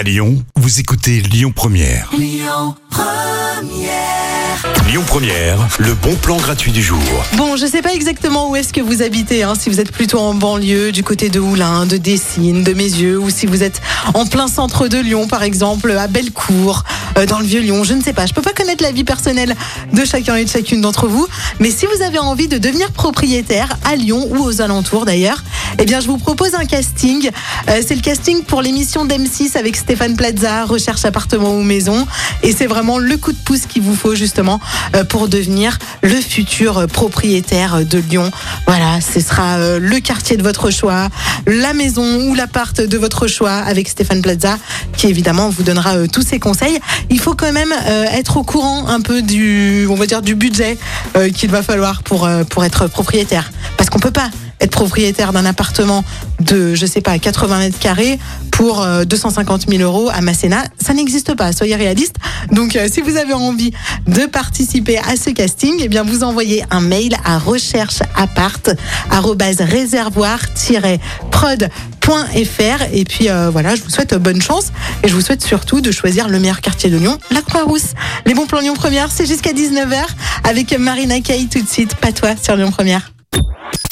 À Lyon, vous écoutez Lyon Première. Lyon Première. le bon plan gratuit du jour. Bon, je sais pas exactement où est-ce que vous habitez, hein, si vous êtes plutôt en banlieue, du côté de Oulin, de Dessines, de Mézieux, ou si vous êtes en plein centre de Lyon, par exemple, à Bellecour, euh, dans le Vieux-Lyon, je ne sais pas. Je peux pas connaître la vie personnelle de chacun et de chacune d'entre vous, mais si vous avez envie de devenir propriétaire à Lyon ou aux alentours d'ailleurs, eh bien, je vous propose un casting. Euh, c'est le casting pour l'émission d'M6 avec Stéphane Plaza, recherche appartement ou maison. Et c'est vraiment le coup de pouce qu'il vous faut justement euh, pour devenir le futur propriétaire de Lyon. Voilà, ce sera euh, le quartier de votre choix, la maison ou l'appart de votre choix avec Stéphane Plaza qui évidemment vous donnera tous ses conseils. Il faut quand même être au courant un peu du, on va dire, du budget qu'il va falloir pour, pour être propriétaire. Parce qu'on peut pas être propriétaire d'un appartement de, je sais pas, 80 mètres carrés pour 250 euh, 000 euros à Masséna, ça n'existe pas. Soyez réaliste. Donc, euh, si vous avez envie de participer à ce casting, eh bien, vous envoyez un mail à rechercheappart@réservoir-prod.fr et puis euh, voilà, je vous souhaite bonne chance et je vous souhaite surtout de choisir le meilleur quartier de Lyon, la Croix-Rousse. Les bons plans Lyon Première, c'est jusqu'à 19h avec Marina Kay tout de suite, pas toi sur Lyon Première.